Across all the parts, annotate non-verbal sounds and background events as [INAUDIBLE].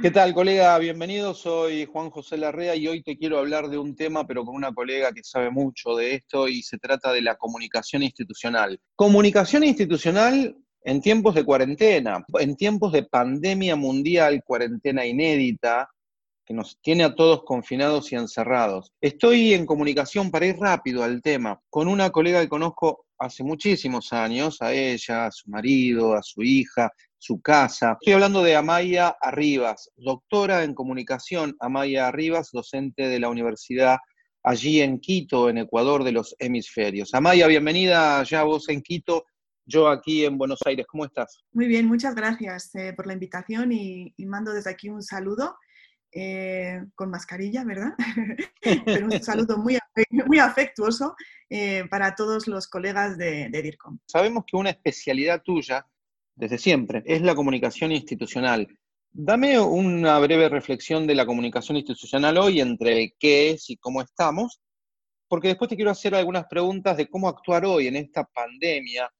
¿Qué tal, colega? Bienvenido, soy Juan José Larrea y hoy te quiero hablar de un tema, pero con una colega que sabe mucho de esto y se trata de la comunicación institucional. Comunicación institucional en tiempos de cuarentena, en tiempos de pandemia mundial, cuarentena inédita, que nos tiene a todos confinados y encerrados. Estoy en comunicación para ir rápido al tema con una colega que conozco hace muchísimos años, a ella, a su marido, a su hija, su casa. Estoy hablando de Amaya Arribas, doctora en comunicación, Amaya Arribas, docente de la universidad allí en Quito, en Ecuador, de los hemisferios. Amaya, bienvenida ya vos en Quito, yo aquí en Buenos Aires. ¿Cómo estás? Muy bien, muchas gracias eh, por la invitación y, mando desde aquí un saludo. Eh, con mascarilla, ¿verdad? [LAUGHS] Pero un saludo muy, muy afectuoso eh, para todos los colegas de, de DIRCOM. Sabemos que una especialidad tuya desde siempre, es la comunicación institucional. Dame una breve reflexión de la comunicación institucional hoy entre qué es y cómo estamos, porque después te quiero hacer algunas preguntas de cómo actuar hoy en esta pandemia,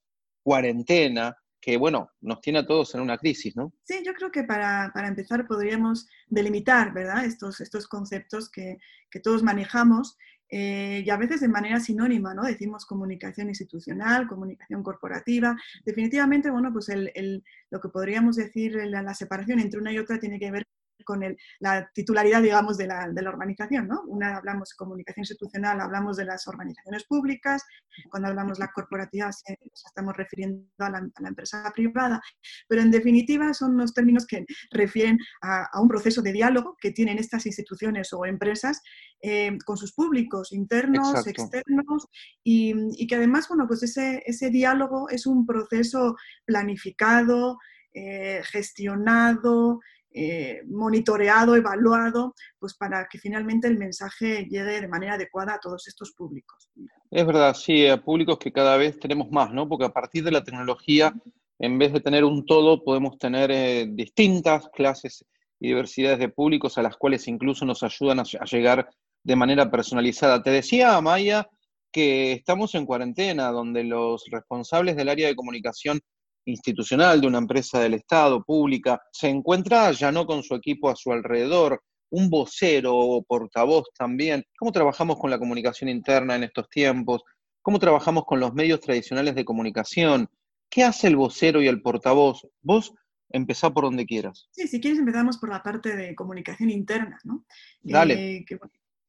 cuarentena, que bueno, nos tiene a todos en una crisis, ¿no? Sí, yo creo que para, empezar podríamos delimitar, ¿verdad? Estos, estos conceptos que, que todos manejamos eh, y a veces de manera sinónima, ¿no? Decimos comunicación institucional, comunicación corporativa. Definitivamente, bueno, pues el, lo que podríamos decir, la, la separación entre una y otra tiene que ver con la titularidad, digamos, de la, de la, organización. ¿no? Una hablamos de comunicación institucional, hablamos de las organizaciones públicas, cuando hablamos de la corporativa nos estamos refiriendo a la, empresa privada, pero en definitiva son los términos que refieren a, un proceso de diálogo que tienen estas instituciones o empresas eh, con sus públicos internos, externos, y, y, que además, bueno, pues ese, ese diálogo es un proceso planificado, eh, gestionado, eh, monitoreado, evaluado, pues para que finalmente el mensaje llegue de manera adecuada a todos estos públicos. Es verdad, sí, a públicos que cada vez tenemos más, ¿no? Porque a partir de la tecnología, en vez de tener un todo, podemos tener eh, distintas clases y diversidades de públicos a las cuales incluso nos ayudan a, a llegar de manera personalizada. Te decía, Maya, que estamos en cuarentena, donde los responsables del área de comunicación institucional de una empresa del Estado, pública, se encuentra ya no con su equipo a su alrededor, un vocero o portavoz también. ¿Cómo trabajamos con la comunicación interna en estos tiempos? ¿Cómo trabajamos con los medios tradicionales de comunicación? ¿Qué hace el vocero y el portavoz? Vos empezá por donde quieras. Sí, si quieres empezamos por la parte de comunicación interna, ¿no? Dale. Eh,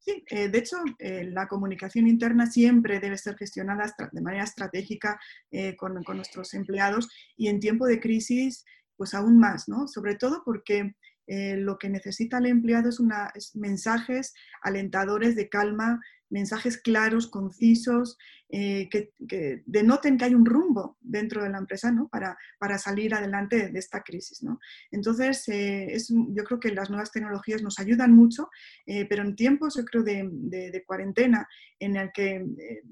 Sí, eh, de hecho, eh, la comunicación interna siempre debe ser gestionada de manera estratégica eh, con, nuestros empleados y en tiempo de crisis, pues aún más, ¿no? Sobre todo porque lo que necesita el empleado es, una, es mensajes alentadores de calma, mensajes claros, concisos, eh, que, denoten que hay un rumbo dentro de la empresa ¿no? para, para salir adelante de esta crisis. ¿no? Entonces, eh, es, yo creo que las nuevas tecnologías nos ayudan mucho, eh, pero en tiempos, yo creo, de, cuarentena, en el que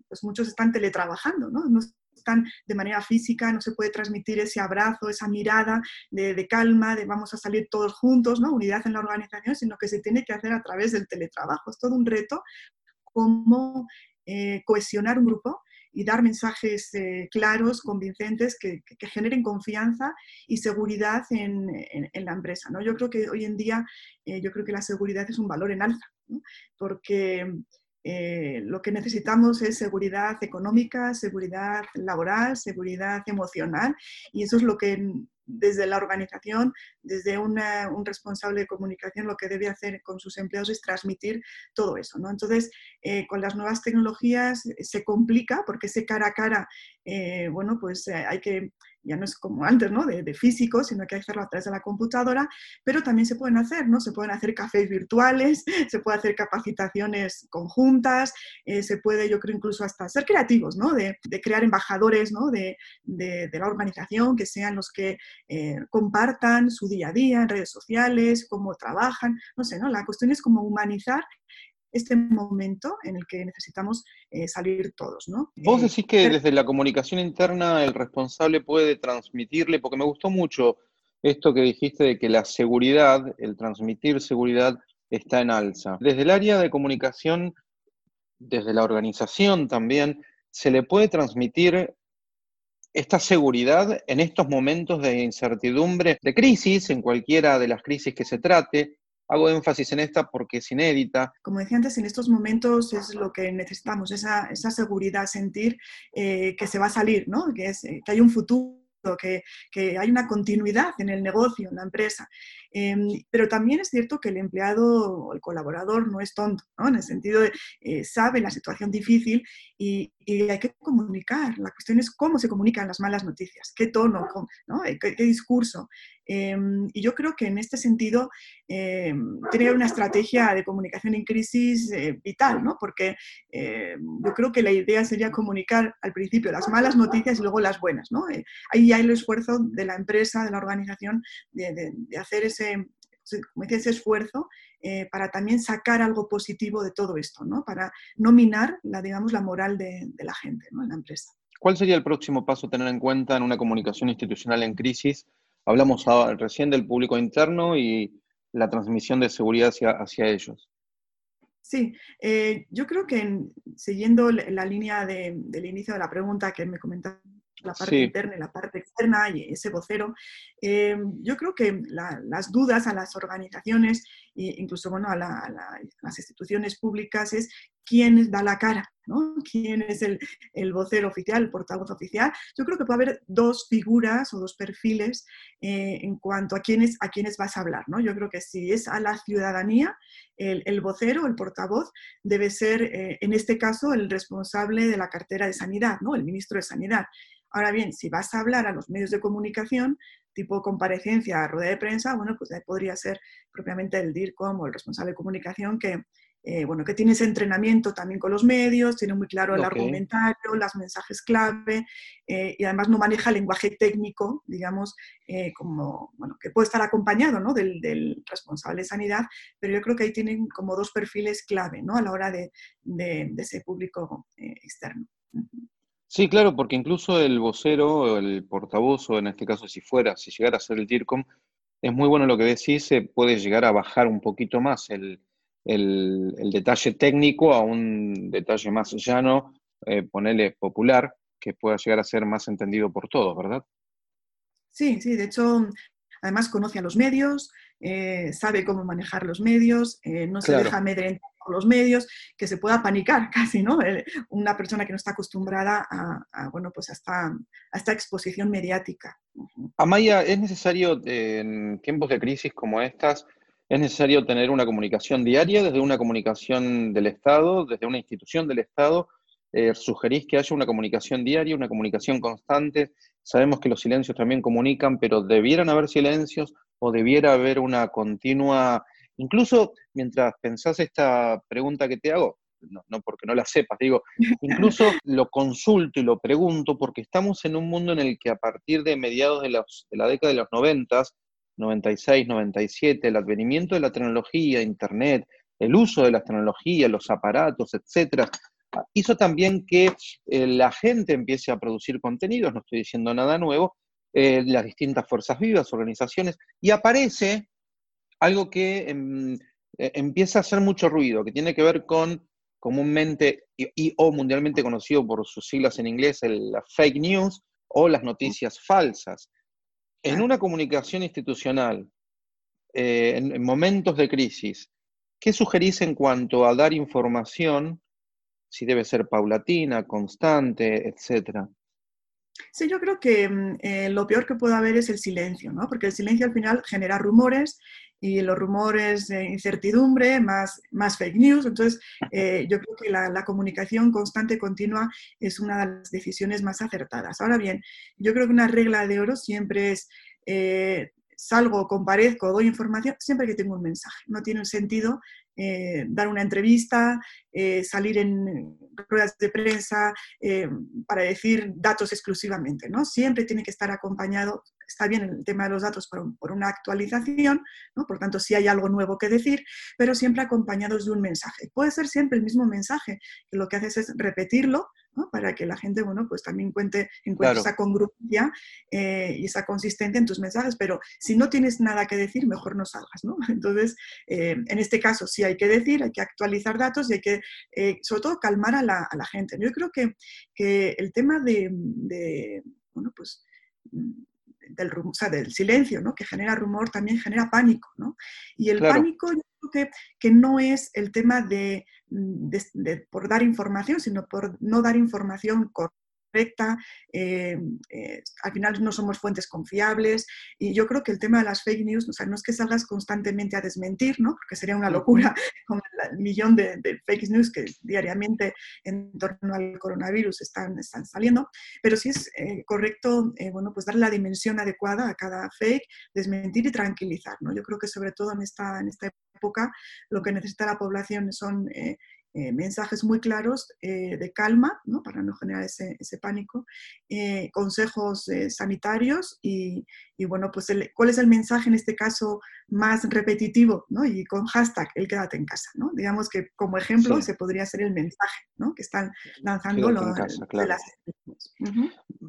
pues muchos están teletrabajando, ¿no? no están de manera física, no se puede transmitir ese abrazo, esa mirada de, de, calma, de vamos a salir todos juntos, ¿no? unidad en la organización, sino que se tiene que hacer a través del teletrabajo. Es todo un reto cómo eh, cohesionar un grupo y dar mensajes eh, claros, convincentes, que, generen confianza y seguridad en, la empresa. ¿no? Yo creo que hoy en día, eh, yo creo que la seguridad es un valor en alza, porque lo que necesitamos es seguridad económica, seguridad laboral, seguridad emocional, y eso es lo que desde la organización, desde un responsable de comunicación, lo que debe hacer con sus empleados es transmitir todo eso. ¿no? Entonces, eh, con las nuevas tecnologías eh, se complica porque ese cara a cara, eh, bueno, pues hay que ya no es como antes, ¿no? De, físico, sino que hay que hacerlo a través de la computadora, pero también se pueden hacer, ¿no? Se pueden hacer cafés virtuales, [LAUGHS] se puede hacer capacitaciones conjuntas, eh, se puede, yo creo, incluso hasta ser creativos, ¿no? De, crear embajadores, ¿no? De, la organización, que sean los que eh, compartan su día a día en redes sociales, cómo trabajan, no sé, ¿no? La cuestión es como humanizar este momento en el que necesitamos eh, salir todos. ¿no? Vos eh, decís que desde la comunicación interna el responsable puede transmitirle, porque me gustó mucho esto que dijiste de que la seguridad, el transmitir seguridad está en alza. Desde el área de comunicación, desde la organización también, se le puede transmitir esta seguridad en estos momentos de incertidumbre, de crisis, en cualquiera de las crisis que se trate. Hago énfasis en esta porque es inédita. Como decía antes, en estos momentos es lo que necesitamos, esa, seguridad, sentir eh, que se va a salir, ¿no? que, es, eh, que hay un futuro que, que, hay una continuidad en el negocio, en la empresa. Em, pero también es cierto que el empleado o el colaborador no es tonto, ¿no? en el sentido de eh, sabe la situación difícil y, hay que comunicar. La cuestión es cómo se comunican las malas noticias, qué tono, ¿no? Eh, ¿Qué, discurso. Em, y yo creo que en este sentido em, tiene una estrategia de comunicación en crisis eh, vital, ¿no? porque yo creo que la idea sería comunicar al principio las malas noticias y luego las buenas. ¿no? ahí hay el esfuerzo de la empresa, de la organización, de hacer ese ese, esfuerzo eh, para también sacar algo positivo de todo esto, ¿no? para no minar la, digamos, la moral de, la gente en la empresa. ¿Cuál sería el próximo paso a tener en cuenta en una comunicación institucional en crisis? Hablamos recién del público interno y la transmisión de seguridad hacia, ellos. Sí, eh, yo creo que siguiendo la línea del inicio de la pregunta que me comentaste la parte interna y la parte externa y ese vocero. Eh, yo creo que las dudas a las organizaciones e incluso bueno, a, las instituciones públicas es quién da la cara, ¿no? quién es el, el, vocero oficial, el portavoz oficial. Yo creo que puede haber dos figuras o dos perfiles eh, en cuanto a quiénes, a quiénes vas a hablar. ¿no? Yo creo que si es a la ciudadanía, el, el vocero, el portavoz, debe ser, eh, en este caso, el responsable de la cartera de sanidad, ¿no? el ministro de Sanidad. Ahora bien, si vas a hablar a los medios de comunicación, tipo comparecencia, rueda de prensa, bueno, pues ahí podría ser propiamente el DIRCOM o el responsable de comunicación que, eh, bueno, que tiene ese entrenamiento también con los medios, tiene muy claro el argumentario, los mensajes clave eh, y además no maneja el lenguaje técnico, digamos, eh, como, bueno, que puede estar acompañado ¿no? del, responsable de sanidad, pero yo creo que ahí tienen como dos perfiles clave ¿no? a la hora de, de ese público externo. Sí, claro, porque incluso el vocero, el portavoz, o en este caso si fuera, si llegara a ser el TIRCOM, es muy bueno lo que decís, se puede llegar a bajar un poquito más el, detalle técnico a un detalle más llano, eh, ponerle popular, que pueda llegar a ser más entendido por todos, ¿verdad? Sí, sí, de hecho, además conoce a los medios, eh, sabe cómo manejar los medios, eh, no se deja amedrentar por los medios, que se pueda panicar [LAUGHS] casi, ¿no? una persona que no está acostumbrada a, bueno, pues a esta, exposición mediática. Amaya, ¿es necesario en tiempos de crisis como estas, es necesario tener una comunicación diaria desde una comunicación del Estado, desde una institución del Estado? Eh, ¿Sugerís que haya una comunicación diaria, una comunicación constante? Sabemos que los silencios también comunican, pero ¿debieran haber silencios o debiera haber una continua, incluso mientras pensás esta pregunta que te hago, no, porque no la sepas, digo, [LAUGHS] incluso lo consulto y lo pregunto porque estamos en un mundo en el que a partir de mediados de, de la década de los 90, 96, 97, el advenimiento de la tecnología, Internet, el uso de las tecnologías, los aparatos, etcétera, hizo también que eh, la gente empiece a producir contenidos, no estoy diciendo nada nuevo, eh, las distintas fuerzas vivas, organizaciones, y aparece algo que em, e, empieza a hacer mucho ruido, que tiene que ver con comúnmente y, o mundialmente conocido por sus siglas en inglés, el, la fake news o las noticias falsas. En una comunicación institucional, eh, en, momentos de crisis, ¿qué sugerís en cuanto a dar información, si debe ser paulatina, constante, etcétera? Sí, yo creo que mm, eh, lo peor que puede haber es el silencio, ¿no? porque el silencio al final genera rumores y los rumores de incertidumbre, más, más fake news. Entonces, eh, yo creo que la, comunicación constante, continua, es una de las decisiones más acertadas. Ahora bien, yo creo que una regla de oro siempre es eh, salgo, comparezco, doy información, siempre que tengo un mensaje. No tiene sentido eh, dar una entrevista, eh, salir en ruedas de prensa eh, para decir datos exclusivamente. ¿no? Siempre tiene que estar acompañado, está bien el tema de los datos por, por una actualización, ¿no? por tanto si hay algo nuevo que decir, pero siempre acompañados de un mensaje. Puede ser siempre el mismo mensaje, que lo que haces es repetirlo para que la gente, bueno, pues también cuente, encuentre esa congruencia eh, y esa consistencia en tus mensajes, pero si no tienes nada que decir, mejor no salgas, ¿no? [LAUGHS] Entonces, eh, en este caso sí hay que decir, hay que actualizar datos y hay que, eh, sobre todo, calmar a la, gente. Yo creo que, que el tema de, bueno, pues mm, del, del silencio, ¿no? que genera rumor, también genera pánico. ¿no? Y el pánico yo creo que, que, no es el tema de, de, por dar información, sino por no dar información correcta correcta, eh, eh, al final no somos fuentes confiables y yo creo que el tema de las fake news, o sea, no es que salgas constantemente a desmentir, ¿no? porque sería una locura [LAUGHS] con el millón de, fake news que diariamente en torno al coronavirus están, están saliendo, pero sí es eh, correcto, bueno, pues darle la dimensión adecuada a cada fake, desmentir y tranquilizar, ¿no? Yo creo que sobre todo en esta, en esta época lo que necesita la población son eh, mensajes muy claros eh, de calma, ¿no? para no generar ese, pánico, eh, consejos sanitarios y, bueno, pues cuál es el mensaje en este caso más repetitivo ¿no? y con hashtag el quédate en casa. ¿no? Digamos que como ejemplo se podría ser el mensaje ¿no? que están lanzando los, de las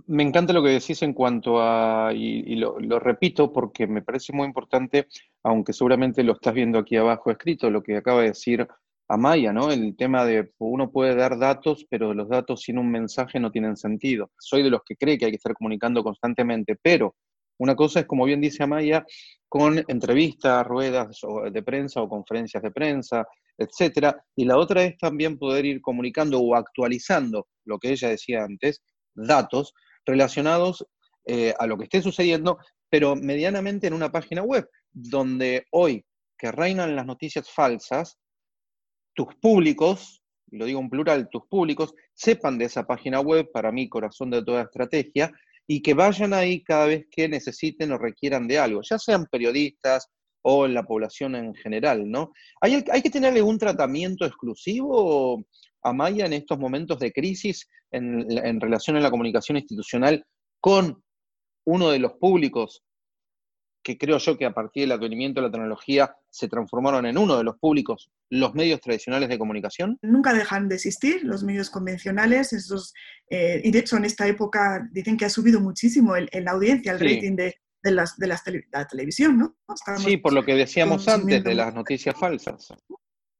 Me encanta lo que decís en cuanto a, y, lo, lo repito porque me parece muy importante, aunque seguramente lo estás viendo aquí abajo escrito, lo que acaba de decir Maya, ¿no? El tema de uno puede dar datos, pero los datos sin un mensaje no tienen sentido. Soy de los que cree que hay que estar comunicando constantemente, pero una cosa es, como bien dice Amaya, con entrevistas, ruedas de prensa o conferencias de prensa, etcétera, y la otra es también poder ir comunicando o actualizando lo que ella decía antes, datos relacionados eh, a lo que esté sucediendo, pero medianamente en una página web, donde hoy que reinan las noticias falsas, tus públicos, y lo digo en plural, tus públicos, sepan de esa página web, para mí, corazón de toda estrategia, y que vayan ahí cada vez que necesiten o requieran de algo, ya sean periodistas o en la población en general, ¿no? ¿Hay, hay que tener algún tratamiento exclusivo, a Maya, en estos momentos de crisis en, en relación a la comunicación institucional con uno de los públicos que creo yo que a partir del advenimiento de la tecnología se transformaron en uno de los públicos, los medios tradicionales de comunicación? Nunca dejan de existir los medios convencionales, esos, eh, y de hecho en esta época dicen que ha subido muchísimo el, la audiencia, el rating de, las, de la televisión, ¿no? sí, por lo que decíamos antes de las noticias falsas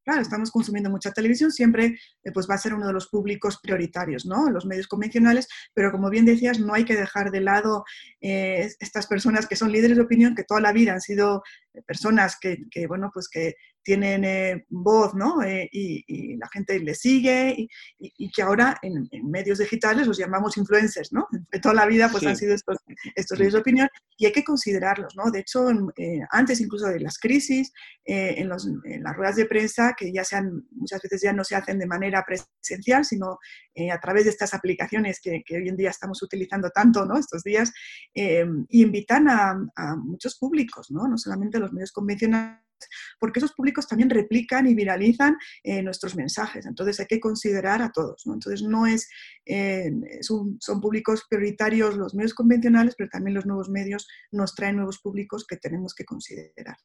claro, estamos consumiendo mucha televisión, siempre eh, pues va a ser uno de los públicos prioritarios, ¿no? Los medios convencionales, pero como bien decías, no hay que dejar de lado eh, estas personas que son líderes de opinión, que toda la vida han sido personas que, bueno, pues que tienen eh, voz, ¿no? Eh, y, la gente les sigue y, que ahora en, medios digitales los llamamos influencers, ¿no? [LAUGHS] De toda la vida pues han sido estos, estos de opinión y hay que considerarlos, ¿no? De hecho, eh, antes incluso de las crisis, en, los, en, las ruedas de prensa, que ya sean, muchas veces ya no se hacen de manera presencial, sino a través de estas aplicaciones que, hoy en día estamos utilizando tanto, ¿no? Estos días, y invitan a, a muchos públicos, ¿no? No solamente los medios convencionales, porque esos públicos también replican y viralizan eh, nuestros mensajes. Entonces hay que considerar a todos. Entonces no es, eh, son, públicos prioritarios los medios convencionales, pero también los nuevos medios nos traen nuevos públicos que tenemos que considerar.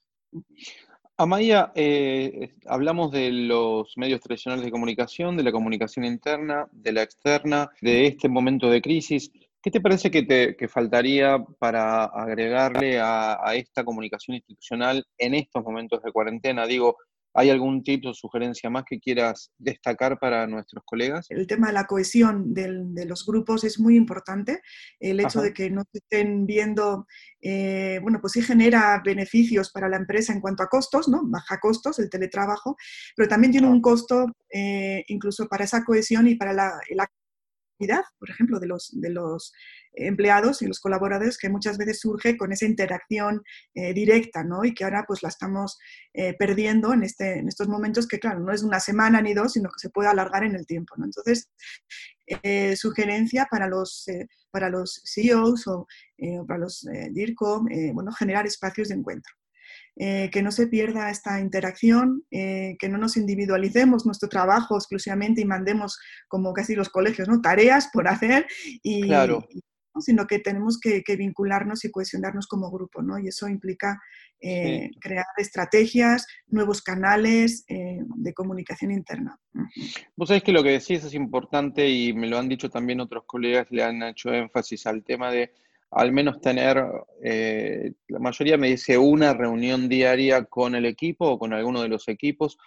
Amaya, eh, hablamos de los medios tradicionales de comunicación, de la comunicación interna, de la externa, de este momento de crisis. ¿Qué te parece que, te, faltaría para agregarle a, esta comunicación institucional en estos momentos de cuarentena? Digo, ¿hay algún tipo o sugerencia más que quieras destacar para nuestros colegas? El tema de la cohesión de los grupos es muy importante. El hecho de que no se estén viendo, eh, bueno, pues sí genera beneficios para la empresa en cuanto a costos, ¿no? Baja costos el teletrabajo, pero también tiene un costo eh, incluso para esa cohesión y para la, por ejemplo, de los, de los empleados y los colaboradores que muchas veces surge con esa interacción eh, directa, ¿no? Y que ahora pues la estamos eh, perdiendo en, este, en estos momentos que, claro, no es una semana ni dos, sino que se puede alargar en el tiempo, ¿no? Entonces, eh, sugerencia para los, para los CEOs o para los DIRCOM, bueno, generar espacios de encuentro. Eh, que no se pierda esta interacción, eh, que no nos individualicemos nuestro trabajo exclusivamente y mandemos, como casi los colegios, ¿no? tareas por hacer, y, sino que tenemos que, vincularnos y cohesionarnos como grupo, ¿no? y eso implica eh, crear estrategias, nuevos canales de comunicación interna. Vos sabés que lo que decís es importante y me lo han dicho también otros colegas, le han hecho énfasis al tema de al menos tener, eh, la mayoría me dice una reunión diaria con el equipo o con alguno de los equipos.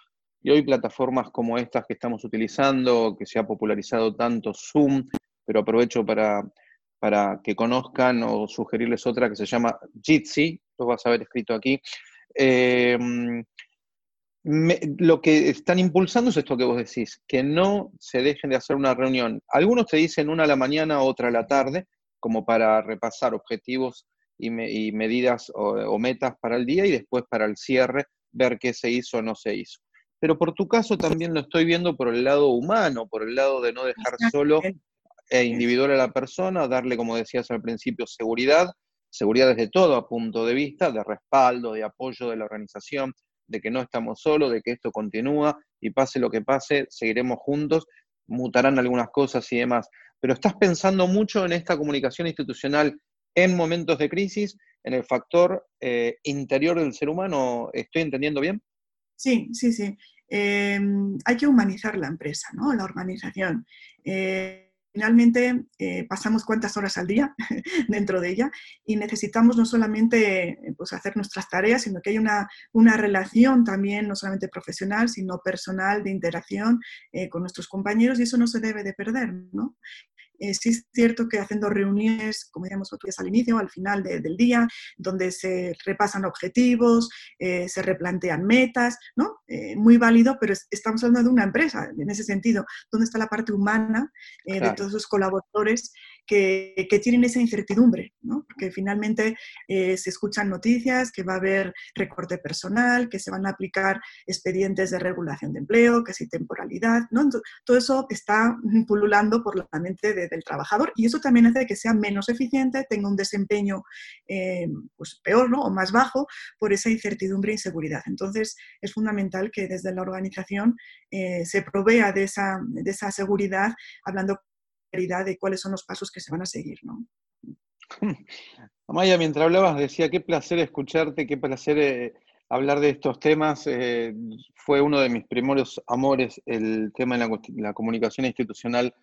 Y hoy plataformas como estas que estamos utilizando, que se ha popularizado tanto Zoom, pero aprovecho para, para que conozcan o sugerirles otra que se llama Jitsi, lo vas a ver escrito aquí. Em, lo que están impulsando es esto que vos decís, que no se dejen de hacer una reunión. Algunos te dicen una a la mañana, otra a la tarde, como para repasar objetivos y, medidas o, metas para el día y después para el cierre, ver qué se hizo o no se hizo. Pero por tu caso también lo estoy viendo por el lado humano, por el lado de no dejar solo e individual a la persona, darle, como decías al principio, seguridad, seguridad desde todo punto de vista, de respaldo, de apoyo de la organización, de que no estamos solos, de que esto continúa y pase lo que pase, seguiremos juntos, mutarán algunas cosas y demás. Pero estás pensando mucho en esta comunicación institucional en momentos de crisis, en el factor eh, interior del ser humano, ¿estoy entendiendo bien? Sí, sí, sí. Em, hay que humanizar la empresa, ¿no? La organización. Eh, finalmente eh, pasamos cuántas horas al día [LAUGHS] dentro de ella y necesitamos no solamente eh, pues, hacer nuestras tareas, sino que hay una, una, relación también, no solamente profesional, sino personal, de interacción eh, con nuestros compañeros y eso no se debe de perder. ¿no? Eh, sí es cierto que haciendo reuniones, como decíamos nosotros al inicio, al final del día, donde se repasan objetivos, eh, se replantean metas, ¿no? Eh, muy válido, pero estamos hablando de una empresa en ese sentido. ¿Dónde está la parte humana de todos esos colaboradores que, tienen esa incertidumbre? ¿no? Finalmente se escuchan noticias que va a haber recorte personal, que se van a aplicar expedientes de regulación de empleo, que si temporalidad, ¿no? todo eso está [LAUGHS] pululando por la mente de del trabajador y eso también hace que sea menos eficiente, tenga un desempeño eh, pues peor ¿no? o más bajo por esa incertidumbre e inseguridad. Entonces es fundamental que desde la organización eh, se provea de esa, de esa seguridad hablando claridad de cuáles son los pasos que se van a seguir. ¿no? [LAUGHS] Amaya, mientras hablabas decía, qué placer escucharte, qué placer eh, hablar de estos temas. Eh, fue uno de mis primeros amores el tema de la, comunicación institucional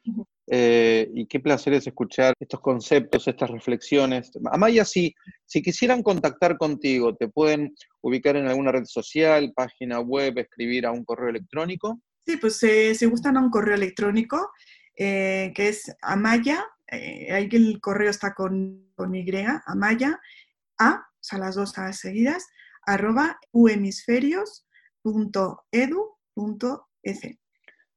eh, y qué placer es escuchar estos conceptos, estas reflexiones. Amaya, si, si quisieran contactar contigo, ¿te pueden ubicar en alguna red social, página web, escribir a un correo electrónico? Sí, pues eh, se gustan a un correo electrónico que es amaya, ahí el correo está con, con Y, amaya, a, o sea, las dos A seguidas, arroba uhemisferios.edu.es.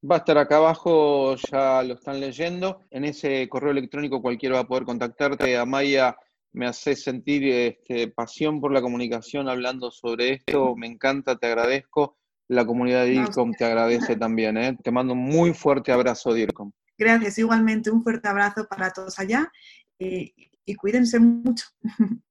Va a estar acá abajo, ya lo están leyendo. En ese correo electrónico cualquiera va a poder contactarte. Amaya, me hace sentir este, pasión por la comunicación hablando sobre esto. Me encanta, te agradezco. La comunidad de DIRCOM te agradece también. ¿eh? Te mando un muy fuerte abrazo, DIRCOM. Gracias, igualmente un fuerte abrazo para todos allá y, y cuídense mucho. [LAUGHS]